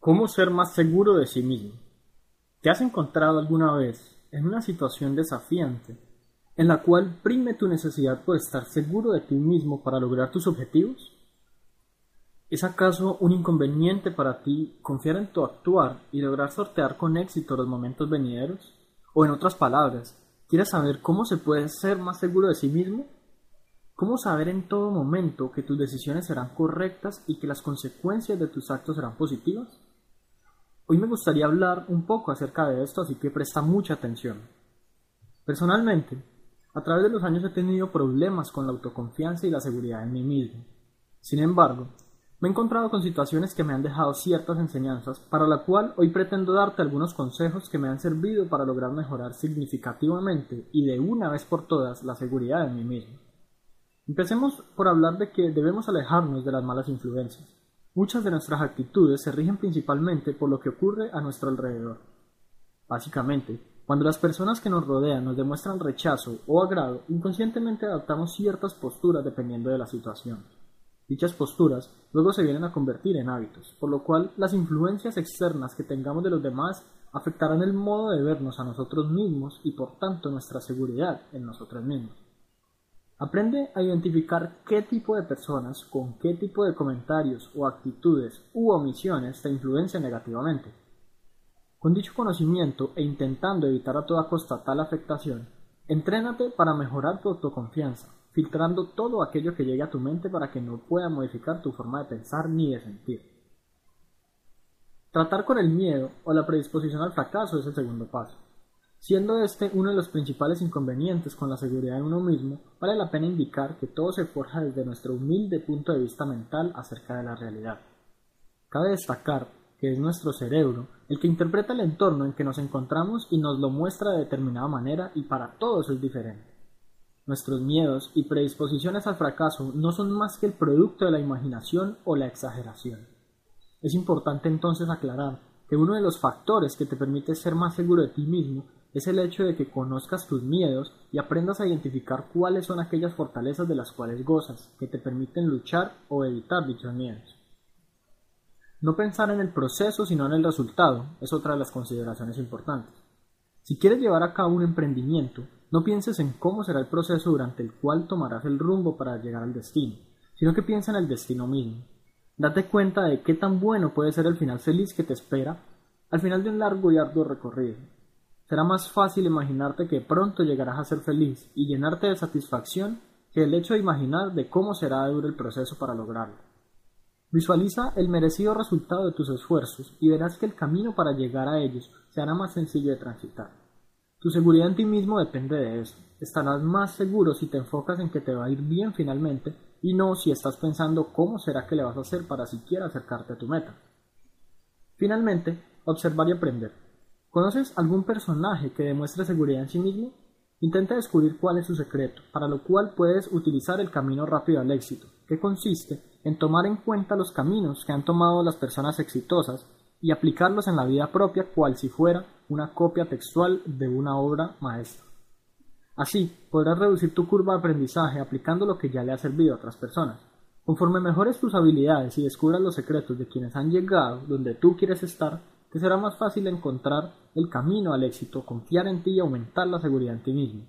¿Cómo ser más seguro de sí mismo? ¿Te has encontrado alguna vez en una situación desafiante en la cual prime tu necesidad por estar seguro de ti mismo para lograr tus objetivos? ¿Es acaso un inconveniente para ti confiar en tu actuar y lograr sortear con éxito los momentos venideros? O en otras palabras, ¿quieres saber cómo se puede ser más seguro de sí mismo? ¿Cómo saber en todo momento que tus decisiones serán correctas y que las consecuencias de tus actos serán positivas? Hoy me gustaría hablar un poco acerca de esto, así que presta mucha atención. Personalmente, a través de los años he tenido problemas con la autoconfianza y la seguridad en mí mismo. Sin embargo, me he encontrado con situaciones que me han dejado ciertas enseñanzas, para la cual hoy pretendo darte algunos consejos que me han servido para lograr mejorar significativamente y de una vez por todas la seguridad en mí mismo. Empecemos por hablar de que debemos alejarnos de las malas influencias. Muchas de nuestras actitudes se rigen principalmente por lo que ocurre a nuestro alrededor. Básicamente, cuando las personas que nos rodean nos demuestran rechazo o agrado, inconscientemente adoptamos ciertas posturas dependiendo de la situación. Dichas posturas luego se vienen a convertir en hábitos, por lo cual las influencias externas que tengamos de los demás afectarán el modo de vernos a nosotros mismos y por tanto nuestra seguridad en nosotros mismos. Aprende a identificar qué tipo de personas con qué tipo de comentarios o actitudes u omisiones te influencian negativamente. Con dicho conocimiento e intentando evitar a toda costa tal afectación, entrénate para mejorar tu autoconfianza, filtrando todo aquello que llegue a tu mente para que no pueda modificar tu forma de pensar ni de sentir. Tratar con el miedo o la predisposición al fracaso es el segundo paso. Siendo este uno de los principales inconvenientes con la seguridad en uno mismo, vale la pena indicar que todo se forja desde nuestro humilde punto de vista mental acerca de la realidad. Cabe destacar que es nuestro cerebro el que interpreta el entorno en que nos encontramos y nos lo muestra de determinada manera y para todos es diferente. Nuestros miedos y predisposiciones al fracaso no son más que el producto de la imaginación o la exageración. Es importante entonces aclarar que uno de los factores que te permite ser más seguro de ti mismo es el hecho de que conozcas tus miedos y aprendas a identificar cuáles son aquellas fortalezas de las cuales gozas, que te permiten luchar o evitar dichos miedos. No pensar en el proceso sino en el resultado es otra de las consideraciones importantes. Si quieres llevar a cabo un emprendimiento, no pienses en cómo será el proceso durante el cual tomarás el rumbo para llegar al destino, sino que piensa en el destino mismo. Date cuenta de qué tan bueno puede ser el final feliz que te espera al final de un largo y arduo recorrido. Será más fácil imaginarte que pronto llegarás a ser feliz y llenarte de satisfacción que el hecho de imaginar de cómo será duro el proceso para lograrlo. Visualiza el merecido resultado de tus esfuerzos y verás que el camino para llegar a ellos será más sencillo de transitar. Tu seguridad en ti mismo depende de eso. Estarás más seguro si te enfocas en que te va a ir bien finalmente y no si estás pensando cómo será que le vas a hacer para siquiera acercarte a tu meta. Finalmente, observar y aprender. ¿Conoces algún personaje que demuestre seguridad en sí mismo? Intenta descubrir cuál es su secreto, para lo cual puedes utilizar el camino rápido al éxito, que consiste en tomar en cuenta los caminos que han tomado las personas exitosas y aplicarlos en la vida propia cual si fuera una copia textual de una obra maestra. Así, podrás reducir tu curva de aprendizaje aplicando lo que ya le ha servido a otras personas. Conforme mejores tus habilidades y descubras los secretos de quienes han llegado donde tú quieres estar, te será más fácil encontrar el camino al éxito, confiar en ti y aumentar la seguridad en ti mismo.